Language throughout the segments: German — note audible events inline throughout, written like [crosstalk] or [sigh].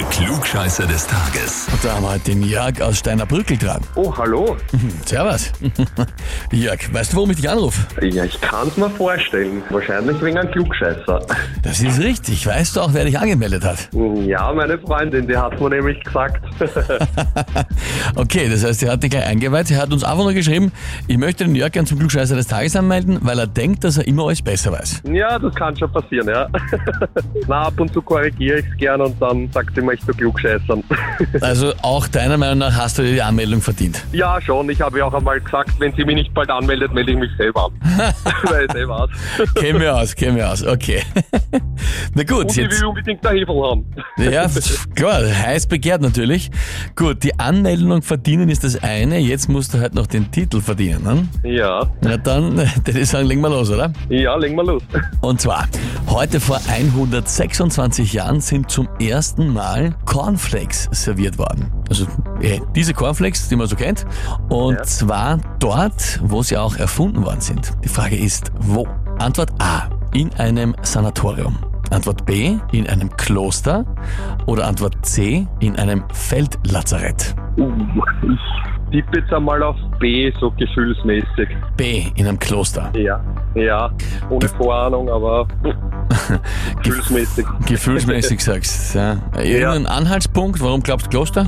Der Klugscheißer des Tages. Und da haben wir heute den Jörg aus Steinerbrückel dran. Oh, hallo. Servus. [laughs] Jörg, weißt du, warum ich dich anrufe? Ja, ich kann es mir vorstellen. Wahrscheinlich wegen einem Klugscheißer. Das ist richtig. Weißt du auch, wer dich angemeldet hat? Ja, meine Freundin, die hat mir nämlich gesagt. [laughs] Okay, das heißt, er hat dich gleich eingeweiht. Er hat uns einfach nur geschrieben, ich möchte den Jörg gern zum Klugscheißer des Tages anmelden, weil er denkt, dass er immer alles besser weiß. ja, das kann schon passieren, ja. [laughs] Na, ab und zu korrigiere ich es gern und dann sagt sie mir, ich bin klugscheißern. [laughs] Also auch deiner Meinung nach hast du dir die Anmeldung verdient. ja, schon. Ich habe ja auch einmal gesagt, wenn sie mich nicht bald anmeldet, melde ich mich selber an. [laughs] Weil ich eh weiß. Kennen wir aus, kennen wir aus. Okay. [laughs] Na gut, Und ich jetzt. will unbedingt der Hefe haben. Ja, klar, heiß begehrt natürlich. Gut, die Anmeldung verdienen ist das eine, jetzt musst du halt noch den Titel verdienen. Ne? Ja, Na dann, würde ich sagen, legen wir los, oder? ja, legen wir los. Und zwar, heute vor 126 Jahren sind zum ersten Mal Cornflakes serviert worden. Also äh, diese Cornflakes, die man so kennt. Und Ja. zwar dort, wo sie auch erfunden worden sind. Die Frage ist, wo? Antwort A, in einem Sanatorium. Antwort B, in einem Kloster. Oder Antwort C, in einem Feldlazarett. Uh, ich tippe jetzt einmal auf B, so gefühlsmäßig. B, in einem Kloster. Ja, ja, ohne Vorahnung, aber [laughs] gefühlsmäßig. Gefühlsmäßig sagst du. Ja. Irgendein Anhaltspunkt, warum glaubst du Kloster?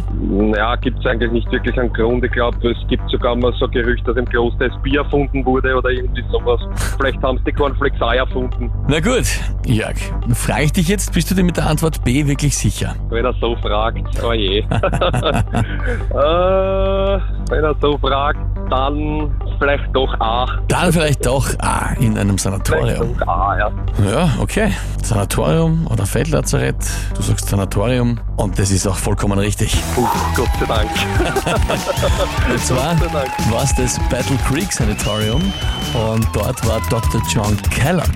Ja, gibt es eigentlich nicht wirklich einen Grund. Ich glaube, es gibt sogar mal so Gerüchte, dass im Kloster das Bier erfunden wurde oder irgendwie sowas. Vielleicht haben sie die Cornflakes auch erfunden, Na gut, Jörg, frage ich dich jetzt, bist du dir mit der Antwort B wirklich sicher? wenn er so fragt. Oh je. [laughs] äh, wenn er so fragt, dann vielleicht doch A. Dann vielleicht doch A, in einem Vielleicht Sanatorium. doch A, ja. Ja, okay. Sanatorium oder Feldlazarett, du sagst Sanatorium und das ist auch vollkommen richtig. Puh, Gott sei Dank. [laughs] Und zwar war es das Battle Creek Sanatorium und dort war Dr. John Kellogg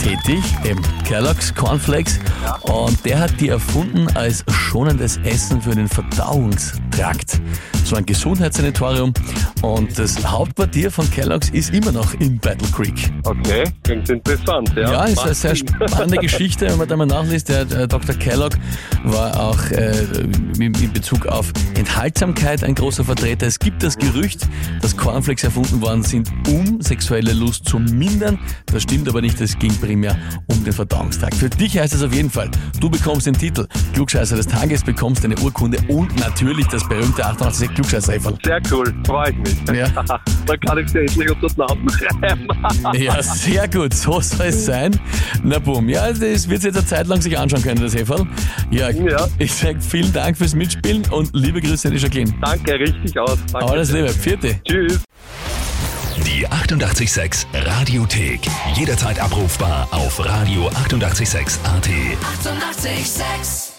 tätig, eben Kellogg's Cornflakes und der hat die erfunden als schonendes Essen für den Verdauungstrakt. So ein Gesundheitssanatorium und das Hauptquartier von Kellogg's ist immer noch in Battle Creek. Okay, klingt interessant, ja. Ja, ist eine sehr spannende [laughs] Geschichte, wenn man da mal nachliest. Der äh, Dr. Kellogg war auch äh, in, in Bezug auf Enthaltsamkeit ein großer Vertreter. Es gibt das Gerücht, dass Cornflakes erfunden worden sind, um sexuelle Lust zu mindern. Das stimmt aber nicht, es ging primär um den Verdauungstrakt. Für dich heißt es auf jeden Fall, du bekommst den Titel Klugscheißer des Tages, bekommst eine Urkunde und natürlich das berühmte 88 klugscheißer. Sehr cool, freue ich mich. [laughs] Ja. Dann kann ich sie endlich unter den Namen schreiben. Ja, sehr gut, so soll es sein. Na boom, ja, das wird jetzt eine Zeit lang sich anschauen können, das Heferl. Ja, Ja. ich sag vielen Dank fürs Mitspielen und liebe Grüße an die Jacqueline. Danke, richtig aus. Danke. Alles Liebe, vierte. Tschüss. Die 88,6 Radiothek. Jederzeit abrufbar auf radio886.at. 88,6. Eighty-eight, sex.